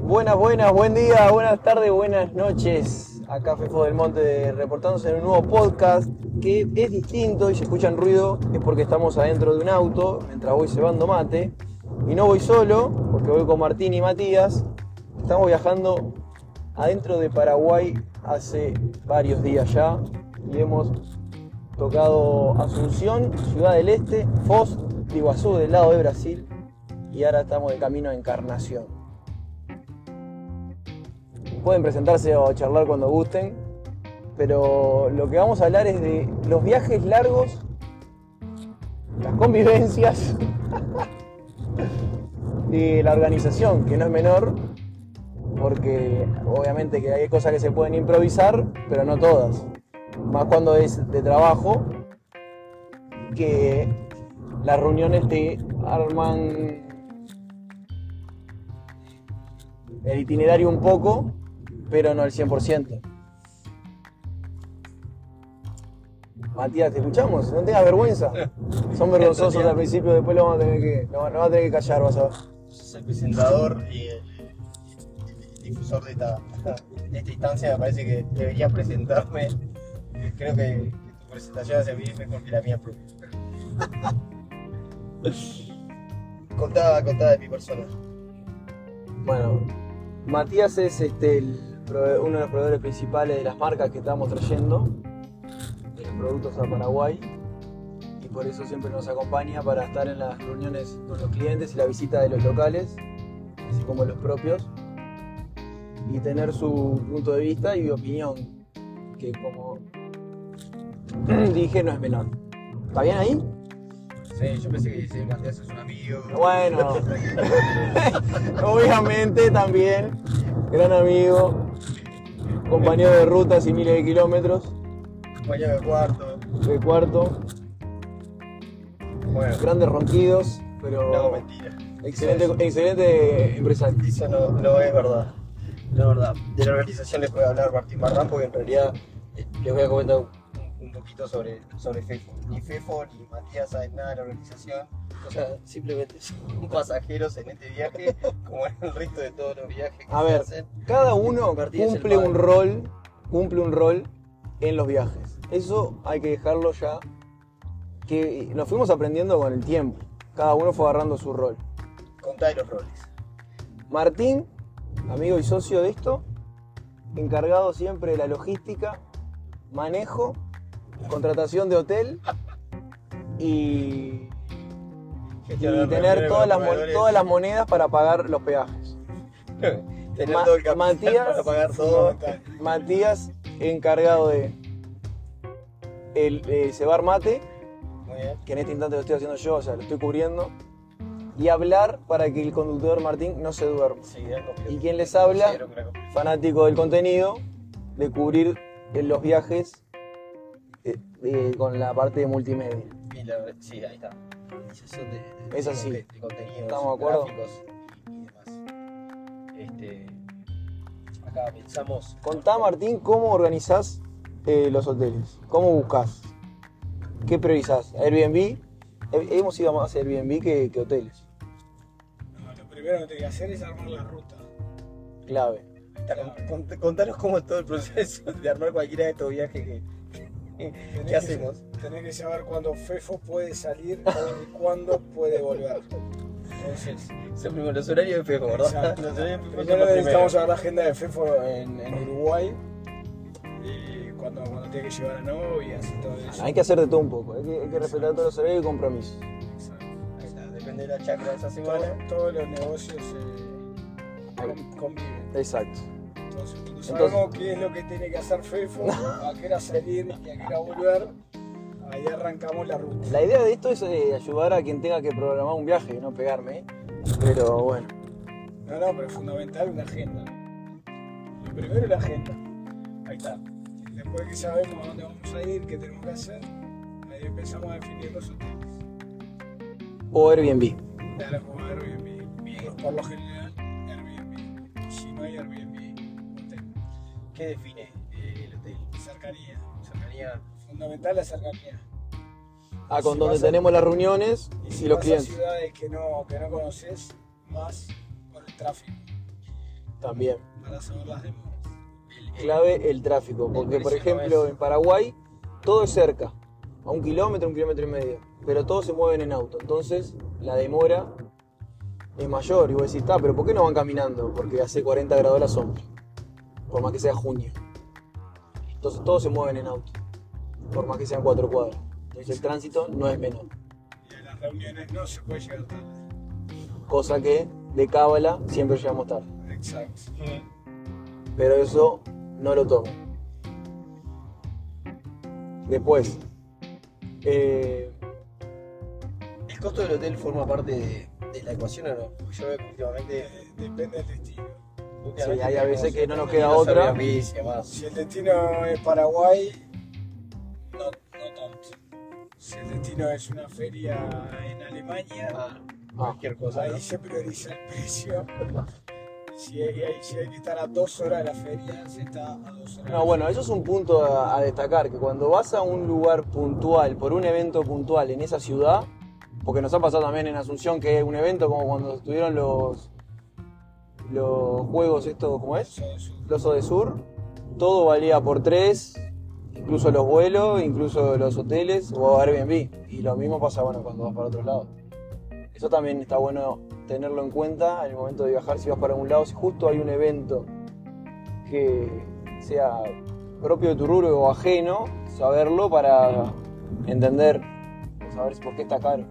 Buenas, buenas, buen día, buenas tardes, buenas noches. Acá Fefo del Monte reportándose en un nuevo podcast que es distinto y se escuchan ruido es porque estamos adentro de un auto mientras voy cebando mate. Y no voy solo, porque voy con Martín y Matías. Estamos viajando adentro de Paraguay hace varios días ya y hemos tocado Asunción, Ciudad del Este, Foz Iguazú del lado de Brasil y ahora estamos de camino a Encarnación. Pueden presentarse o charlar cuando gusten, pero lo que vamos a hablar es de los viajes largos, las convivencias y la organización, que no es menor, porque obviamente que hay cosas que se pueden improvisar, pero no todas. Más cuando es de trabajo, que las reuniones te arman el itinerario un poco, pero no el 100%. Matías, ¿te escuchamos? No tengas vergüenza. Son vergonzosos al principio, después lo vamos a tener que, no, no vas a tener que callar, vas a ver. El presentador y el, el difusor de esta, de esta instancia. Me parece que deberías presentarme. Creo que, tu presentación hace bien mejor que la mía propia. contá, contá de mi persona. Bueno, Matías es este, el uno de los proveedores principales de las marcas que estamos trayendo, de los productos a Paraguay, y por eso siempre nos acompaña para estar en las reuniones con los clientes y la visita de los locales, así como los propios, y tener su punto de vista y opinión, que como dije no es menor. ¿Está bien ahí? Sí, yo pensé que si Matías es un amigo. Bueno, obviamente también, gran amigo, compañero de rutas y miles de kilómetros, Compañero de cuarto. de cuarto, Bueno, grandes ronquidos, no, pero mentira. excelente, excelente empresario. Eso no, no es verdad. No es verdad. De la organización les puede hablar Martín Barrán porque en realidad eh, les voy a comentar un, poquito sobre, sobre FEFO. Ni FEFO ni Matías saben nada de la organización. O sea, simplemente son pasajeros en este viaje, como en el resto de todos los viajes que A se ver, hacen. cada uno cumple un rol, cumple un rol en los viajes. Eso hay que dejarlo ya, que nos fuimos aprendiendo con el tiempo. Cada uno fue agarrando su rol. Contá de los roles. Martín, amigo y socio de esto, encargado siempre de la logística, manejo, contratación de hotel y, y Gestionar tener todas las, todas las monedas para pagar los peajes. Tener Ma- todo el capital Matías- para pagar todo. Matías, encargado de el, eh, cebar mate, Muy bien. que en este instante lo estoy haciendo yo, o sea, lo estoy cubriendo, y hablar para que el conductor Martín no se duerma. Sí. ¿Y quién les habla? Fanático del contenido, de cubrir los viajes eh, con la parte de multimedia. Y la- sí, ahí está. Organización de, de- Es así. de- de contenidos, Estamos de acuerdo. gráficos y, y demás. Este, acá pensamos. Contá, Martín, cómo organizás eh, los hoteles, cómo buscas, qué priorizás. Airbnb, hemos ido más a Airbnb que, que hoteles, No, lo primero que tengo que hacer es armar la ruta. clave. Está, con- con- contanos cómo es todo el proceso de armar cualquiera de estos viajes que, ¿Qué que- hacemos? Tenés que saber cuándo Fefo puede salir y cuándo puede volver. Entonces, son primero los horarios de FEFO, ¿verdad? Exacto. Los horarios de FEFO primero necesitamos saber la agenda de Fefo en, en Uruguay. Y cuando, cuando tiene que llevar a novias y todo eso. Hay que hacer de todo un poco, hay que, hay que respetar todos los horarios y compromisos. Exacto. Ahí está, Depende de la chacra de esa Todo- semana. todos los negocios eh, con- conviven. Exacto. Sabemos qué es lo que tiene que hacer Fefo, a qué hora salir y a qué hora volver, ahí arrancamos la ruta. La idea de esto es eh, ayudar a quien tenga que programar un viaje, no pegarme, ¿eh? pero bueno. No, no, pero es fundamental una agenda. Lo primero es la agenda. Ahí está. Después que sabemos a dónde vamos a ir, qué tenemos que hacer, ahí empezamos a definir los hoteles. O Airbnb. Claro, como Airbnb. Bien, por lo general, Airbnb. Si no hay Airbnb. ¿Qué define eh, el hotel? Cercanía. Cercanía. Fundamental la cercanía. Ah, con Si donde a- tenemos las reuniones Y y los vas clientes. a ciudades que no, que no conoces, más por el tráfico. También. para saber las demoras. Clave el tráfico, porque por no ejemplo en Paraguay todo es cerca, a un kilómetro, un kilómetro y medio, pero todos se mueven en auto, entonces la demora es mayor y vos decís, está, pero ¿por qué no van caminando? Porque hace 40 grados la sombra, por más que sea junio. Entonces todos se mueven en auto, por más que sean cuatro cuadras. Entonces el tránsito no es menor, Y a las reuniones no se puede llegar tarde. cosa que de cábala siempre llegamos tarde. Exacto. pero eso no lo tomo. Después, eh, ¿El costo del hotel forma parte de, de la ecuación o no? Porque yo veo que últimamente. Eh, Depende del últimamente hay a veces que no nos queda otra. Si el destino es Paraguay, no, no tanto. Si el destino es una feria en Alemania, Ah, cualquier cosa. ¿no? ahí se prioriza el precio. Si hay, hay- si hay que estar a dos horas de la feria, se está a dos horas. no, bueno, eso es un punto a, a destacar, que cuando vas a un lugar puntual, por un evento puntual en esa ciudad, porque nos ha pasado también en Asunción que es un evento como cuando estuvieron los, los juegos estos, ¿cómo es? Los de Sur, todo valía por tres, incluso los vuelos, incluso los hoteles o Airbnb. Y lo mismo pasa bueno cuando vas para otro lado. Eso también está bueno tenerlo en cuenta en el momento de viajar si vas para un lado, si justo hay un evento que sea propio de tu rubro o ajeno, saberlo para entender, saber por qué está caro.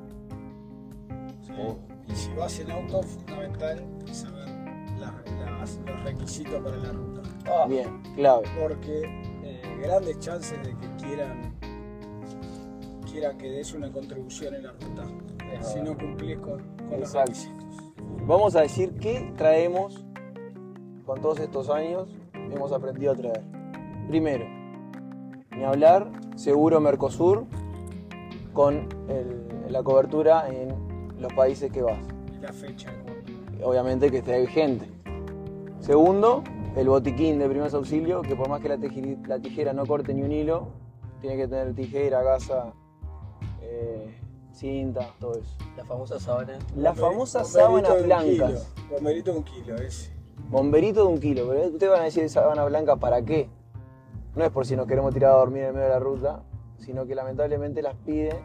Y si vas en auto, fundamental los requisitos para la ruta. Ah, Bien, clave. porque eh, grandes chances de que quieran quieran que des una contribución en la ruta Es si no cumplís con, con los requisitos. Vamos a decir qué traemos con todos estos años, hemos aprendido a traer. Primero, ni hablar, seguro Mercosur con el- la cobertura en los países que vas. Y la fecha. Obviamente que esté vigente. Segundo, el botiquín de primeros auxilios, que por más que la, la tijera no corte ni un hilo, tiene que tener tijera, gasa, eh, cinta, todo eso. La famosa sábana. Un sábanas blancas. kilo, Bomberito de un kilo, ese. Bomberito de un kilo, pero ustedes van a decir sábana blanca para qué. No es por si nos queremos tirar a dormir en medio de la ruta, sino que lamentablemente las piden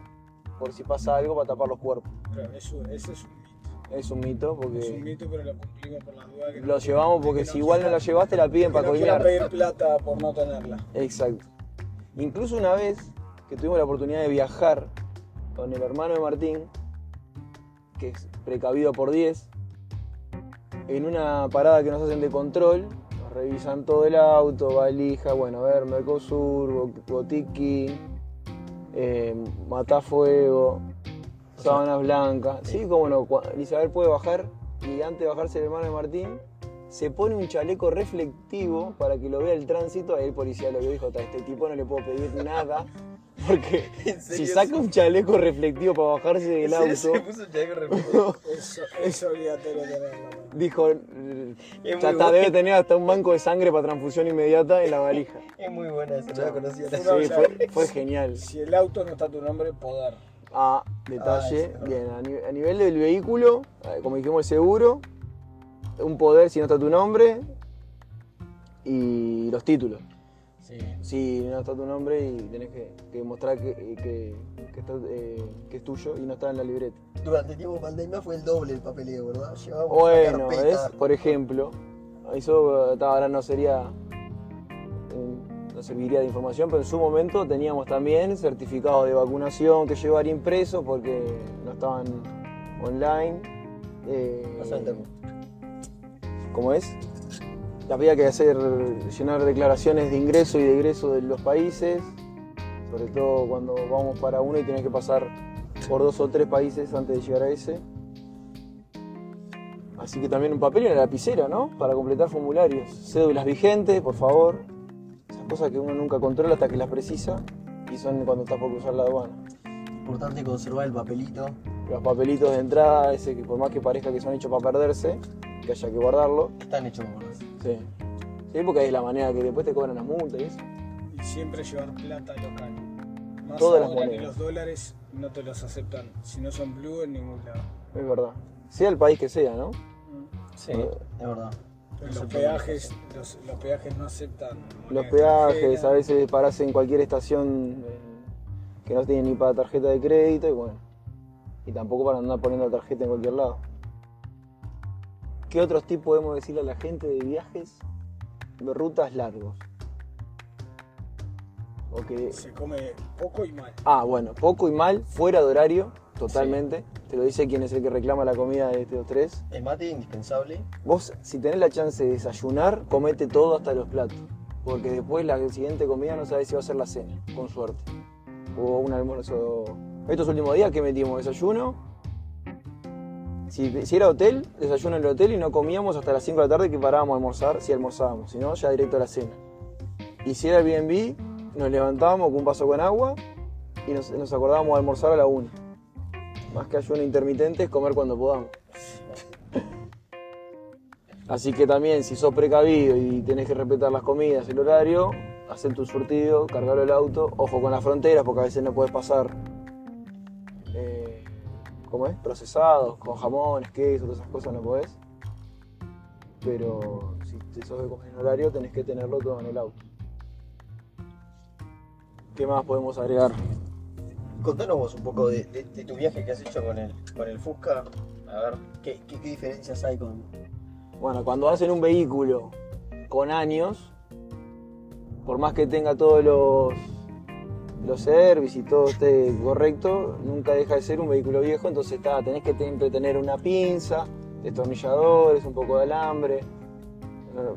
por si pasa algo para tapar los cuerpos. Pero eso, ese es un. Es un mito Es un porque mito, pero lo cumplimos por las dudas. que lo no- llevamos porque que si no igual no la llevaste la piden para no quiera coimear. pedir plata por no tenerla. Exacto. Incluso una vez que tuvimos la oportunidad de viajar con el hermano de Martín, que es precavido por 10, en una parada que nos hacen de control, nos revisan todo el auto, valija, bueno, a ver, Mercosur, bo- botiquín, eh, matafuego, sábanas blancas. Sí, como no, Isabel puede bajar y antes de bajarse el hermano de Martín, se pone un chaleco reflectivo para que lo vea el tránsito. Ahí el policía lo vio y dijo, "Ta, este tipo no le puedo pedir nada. Porque ¿En si saca un chaleco reflectivo para bajarse del ¿En serio auto, se puso un chaleco reflejo? Eso es obligatorio tenerlo. dijo, Es ya bueno. debe tener hasta un banco de sangre para transfusión inmediata en la valija. Es muy buena esa, no la conocía. Sí, fue, fue genial. Si el auto no está a tu nombre, poder. Ah, detalle. Ah. Bien, a, ni- a nivel del vehículo, eh, como dijimos, el seguro, un poder si no está tu nombre y los títulos. Sí. Si no está tu nombre y tenés que, que mostrar que, que- que está, eh, que es tuyo y no está en la libreta. Durante el tiempo de pandemia fue el doble el papeleo, ¿verdad? Llevábamos Bueno, ¿ves? Por ejemplo, eso eh, ahora no sería, eh, no serviría de información, pero en su momento teníamos también certificados de vacunación que llevar impresos porque no estaban online. eh. ¿Cómo es? Había que hacer, llenar declaraciones de ingreso y de egreso de los países, sobre todo cuando vamos para uno y tenés que pasar por dos o tres países antes de llegar a ese. Así que también un papel y una lapicera, ¿no? Para completar formularios. Cédulas vigentes, por favor. Esas cosas que uno nunca controla hasta que las precisa y son cuando estás por cruzar la aduana. Importante conservar el papelito. Los papelitos de entrada, ese que por más que parezca que son hechos para perderse, que haya que guardarlo. Están hechos por eso. Sí. Sí, porque ahí es la manera que después te cobran las multas y eso. Y siempre llevar plata local. Más Todas las ahora que monedas. los dólares no te los aceptan. Si no son blue en ningún lado. Es verdad. Sea el país que sea, ¿no? Sí, Eh. es verdad. Pero los peajes, los, los peajes no aceptan. Los peajes, a veces parás en cualquier estación eh, que no tiene ni para tarjeta de crédito y bueno. Y tampoco para andar poniendo la tarjeta en cualquier lado. ¿Qué otros tips podemos decirle a la gente de viajes de rutas largos? O que Se come poco y mal. Ah, bueno, poco y mal, fuera de horario, totalmente. Te lo dice quien es el que reclama la comida de estos tres. El mate indispensable. Vos, si tenés la chance de desayunar, comete todo hasta los platos. Porque después la siguiente comida no sabes si va a ser la cena, con suerte. O un almuerzo. Estos últimos días que metimos desayuno. Si, si era hotel, desayuno en el hotel y no comíamos hasta las 5 de la tarde que parábamos a almorzar, si almorzábamos, si no, ya directo a la cena. Y si era Airbnb, nos levantábamos con un vaso con agua y nos, nos acordábamos de almorzar a la 1. Más que ayuno intermitente es comer cuando podamos. Así que también, si sos precavido y tenés que respetar las comidas, el horario, hacer tu surtido, cargarlo el auto, ojo con las fronteras porque a veces no puedes pasar, eh, ¿cómo es? Procesados, con jamones, queso, todas esas cosas no podés. Pero si te sos de comer en horario, tenés que tenerlo todo en el auto. ¿Qué más podemos agregar? Contanos vos un poco de, de- de tu viaje que has hecho con el, con el Fusca. A ver, ¿qué, qué, qué diferencias hay con. Bueno, cuando hacen un vehículo con años, por más que tenga todos los, los service y todo esté correcto, nunca deja de ser un vehículo viejo, entonces está, tenés que siempre tener una pinza, destornilladores, un poco de alambre, eh,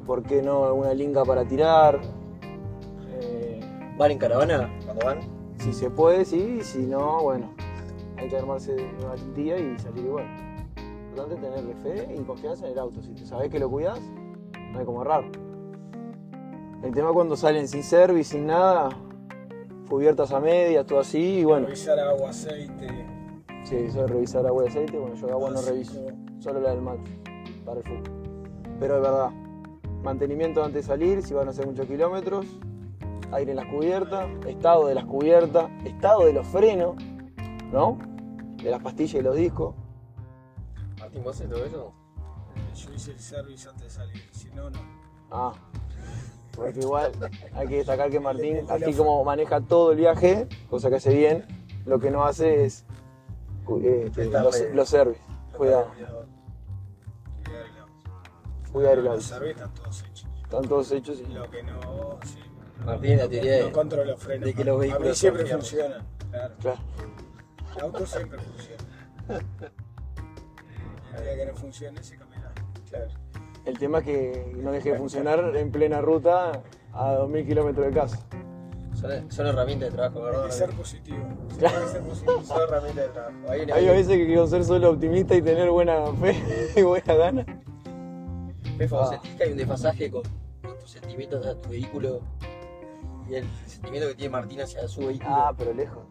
¿por qué no alguna linga para tirar? Eh, ¿Van en caravana? Cuando van. Si se puede, sí, y si no, bueno, hay que armarse de valentía y salir igual. Lo importante es tenerle fe y confianza en el auto. Si sabes que lo cuidas, no hay como errar. El tema cuando salen sin service, sin nada, cubiertas a medias, todo así, y bueno, Revisar agua, aceite. sí, eso de revisar agua y aceite, bueno, yo agua no reviso, solo la del mate, para el fútbol. Pero es verdad, mantenimiento antes de salir, si van a hacer muchos kilómetros, aire en las cubiertas, estado de las cubiertas, estado de los frenos, ¿no? De las pastillas y los discos. Martín, ¿vos haces todo eso? Yo hice el service antes de salir. Si no, no. Ah, porque igual hay que destacar que Martín, así como maneja todo el viaje, cosa que hace bien, lo que no hace es eh, Prestar los, los service. Cuidado, Cuidar el auto. Los service están todos hechos. Están todos hechos y... Lo que no, sí. Martín, la teoría de. No controlo los frenos. de que los A mí vehículos siempre funcionan. Claro. Claro. El auto siempre funciona. El día que no funcione se cambiará. Claro. El tema es que no deje de funcionar en plena ruta a 2000 kilómetros de casa. Son, son herramientas de trabajo, Hay ¿verdad? que ser positivo. Sí, hay que ser positivo. Son herramientas de trabajo. Hay Hay a veces que quiero ser solo optimista y tener buena fe y buena gana. ¿vos Ah. sentís que hay un desfasaje con, con tus sentimientos hacia tu vehículo y el sentimiento que tiene Martín hacia su vehículo? Ah, pero lejos.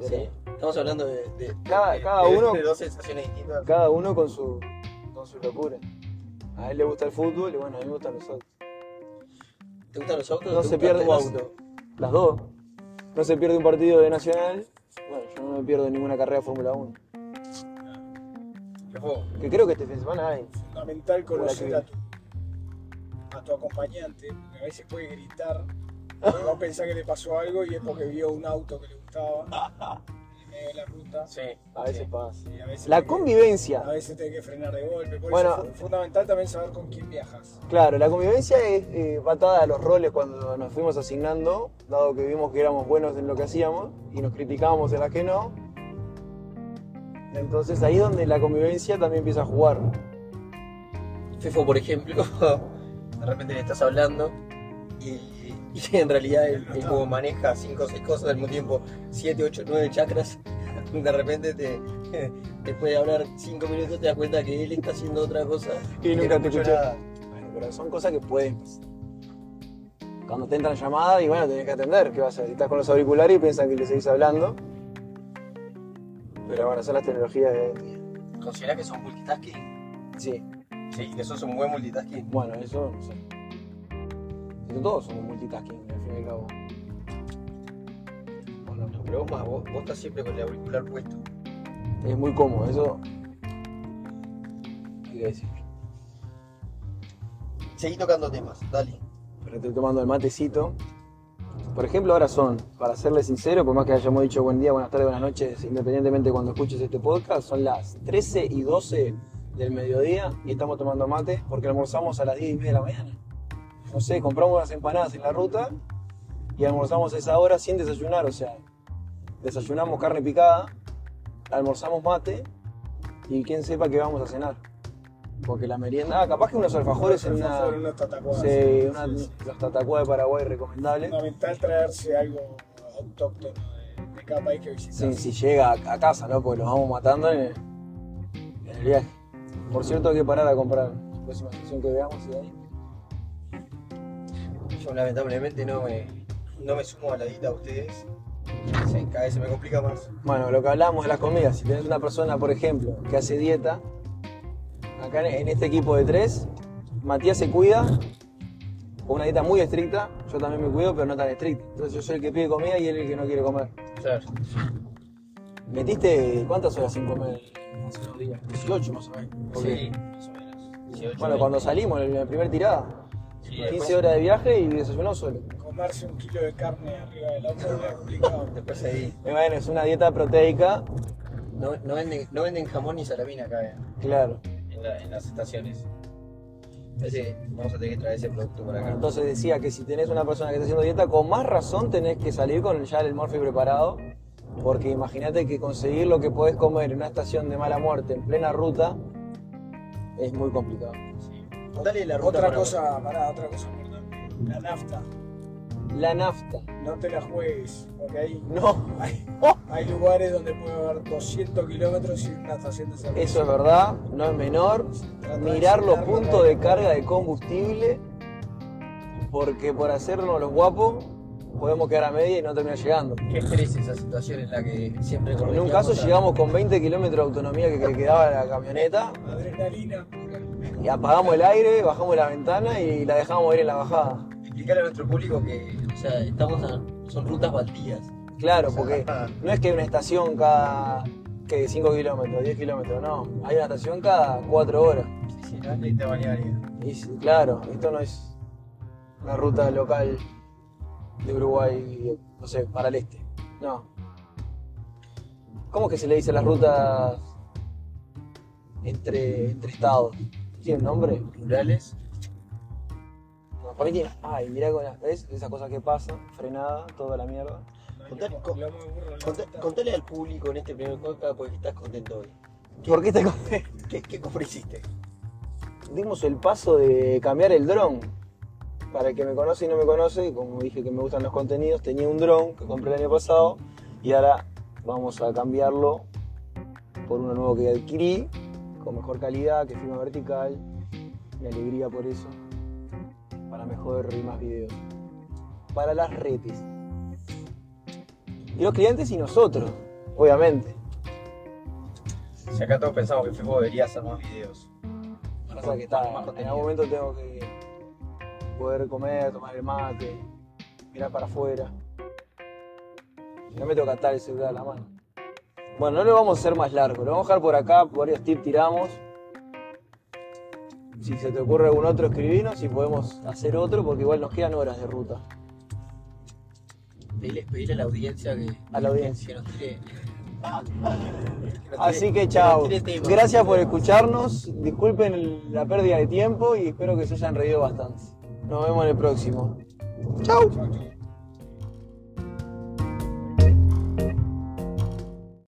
sí. Estamos hablando de, de- Cada- de- cada de- uno- de dos sensaciones distintas. Cada uno con su, con su locura. A él le gusta el fútbol y bueno, a mí me gustan los autos. ¿Te gustan los autos? No se pierde tu auto. Las dos. No se pierde un partido de Nacional. Bueno, yo no me pierdo ninguna carrera de Fórmula 1. Fefo, Que creo que este fin de semana hay. Fundamental conocer a tu, a tu acompañante. Porque a veces puede gritar. Y vos pensás que le pasó algo y es porque vio un auto que le gustaba en medio de la ruta. sí. A veces sí. pasa. Y a veces La que- convivencia. A veces tenés que frenar de golpe. Por Bueno. eso es fu- fundamental también saber con quién viajas. Claro, la convivencia es eh, patada a los roles cuando nos fuimos asignando, dado que vimos que éramos buenos en lo que hacíamos y nos criticábamos en las que no. Entonces ahí es donde la convivencia también empieza a jugar. Fefo, por ejemplo, de repente le estás hablando y, y en realidad él, él como maneja 5 o 6 cosas al mismo tiempo, 7, 8, 9 chakras, de repente te, después de hablar 5 minutos te das cuenta que él está haciendo otra cosa Y nunca te escuchó. nada. Bueno, pero son cosas que pueden pasar. Cuando te entran llamadas y bueno, tenés que atender, ¿qué vas a hacer? Estás con los auriculares y piensan que le seguís hablando. Pero bueno, son las tecnologías de. ¿Considerás que son multitasking? Sí, Sí, que sos un buen multitasking. bueno, eso no sé. Pero todos somos multitasking, al fin y al cabo. Bueno, no, pero vos más, vos, vos estás siempre con el auricular puesto. Es muy cómodo, eso. Hay que decir. seguí tocando temas, dale. Pero estoy tomando el matecito. Por ejemplo, ahora son, para serle sincero, por más que hayamos dicho buen día, buenas tardes, buenas noches, independientemente de cuando escuches este podcast, son las 13 y 12 del mediodía y estamos tomando mate porque almorzamos a las 10 y media de la mañana. No sé, compramos unas empanadas en la ruta y almorzamos a esa hora sin desayunar, o sea, desayunamos carne picada, almorzamos mate y quién sepa qué vamos a cenar. Porque la merienda, ah, capaz que unos alfajores en una... Alfajores, unos tatacuás, Sí, sí, una- sí, sí. los tatacuá de Paraguay recomendables. fundamental traerse algo autóctono de, de cada país que visitas. Sí, si llega a, a casa, ¿no? Porque los vamos matando en el, en el viaje. Por cierto, hay que parar a comprar la próxima sesión que veamos y de ahí. Yo lamentablemente no me, no me sumo a la dieta de ustedes. Sí, cada vez se me complica más. Bueno, lo que hablamos de las comidas, si tenés una persona, por ejemplo, que hace dieta, acá en, este equipo de tres, Matías se cuida con una dieta muy estricta, yo también me cuido, pero no tan estricta. Entonces yo soy el que pide comida y él el que no quiere comer. Claro. ¿Metiste cuántas horas sin comer hace unos días? 18 más o menos. Sí, más o menos. 18, Bueno, cuando salimos en la primera tirada, Sí, 15 después, horas de viaje y desayunó solo. Comerse un kilo de carne arriba del auto es complicado. después seguí. Y Bueno, es una dieta proteica, No, no, venden, no venden jamón ni salamina acá eh, claro. en, la- en las estaciones. Ese, vamos a tener que traer ese producto para acá. Entonces decía que si tenés una persona que está haciendo dieta, con más razón tenés que salir con ya el morfi preparado, porque imagínate que conseguir lo que podés comer en una estación de mala muerte en plena ruta es muy complicado. Dale la ruta Otra para- cosa, pará, otra cosa importante. La nafta. La nafta. No te la juegues, porque ahí No, hay, hay lugares donde puede haber 200 kilómetros sin una estación de servicio. eso es verdad, no es menor. Trata Mirar los puntos de carga de combustible, porque por hacernos los guapos podemos quedar a media y no terminar llegando. Qué estrés esa situación en la que siempre En un caso a- llegamos con 20 kilómetros de autonomía que que quedaba la camioneta Adrenalina. Y apagamos el aire, bajamos la ventana y la dejamos ir en la bajada. Explicarle a nuestro público que, o sea, estamos a- son rutas baldías. Claro, porque no es que hay una estación cada que 5 kilómetros, 10 kilómetros, no. Hay una estación cada 4 horas. Sí, sí, no es lista balnearia. Y sí, claro, esto no es una ruta local de Uruguay, no sé, para el este. No. ¿Cómo que se le dice las rutas entre, entre estados? ¿Tiene un nombre? Rurales. No, para mí tiene. Ay, mirá con la. ¿Ves? Esa cosa que pasa, frenada, toda la mierda. Contale, con- al público en este primer podcast porque estás contento hoy. ¿Por qué te compré? ¿Qué, qué compra hiciste? Dimos el paso de cambiar el dron. Para el que me conoce y no me conoce, como dije que me gustan los contenidos, tenía un dron que compré el año pasado y ahora vamos a cambiarlo por uno nuevo que adquirí, con mejor calidad, que filma vertical. Mi alegría por eso. Para mejor y más videos. Para las redes. Y los clientes y nosotros, obviamente. Si acá todos pensamos que Facebook debería hacer más videos. O sea que está, Más en algún momento tengo que poder comer, tomar el mate, mirar para afuera. Y no me tengo que atar el celular a la mano. Bueno, no lo vamos a hacer más largo, lo vamos a dejar por acá, varios tips tiramos. Si se te ocurre algún otro, escribinos y podemos hacer otro, porque igual nos quedan horas de ruta. Pedirle, pedirle a la audiencia que, A la audiencia. que nos tire. Así que chao. Gracias por escucharnos. Disculpen el- la pérdida de tiempo y espero que se hayan reído bastante. Nos vemos en el próximo. Chau.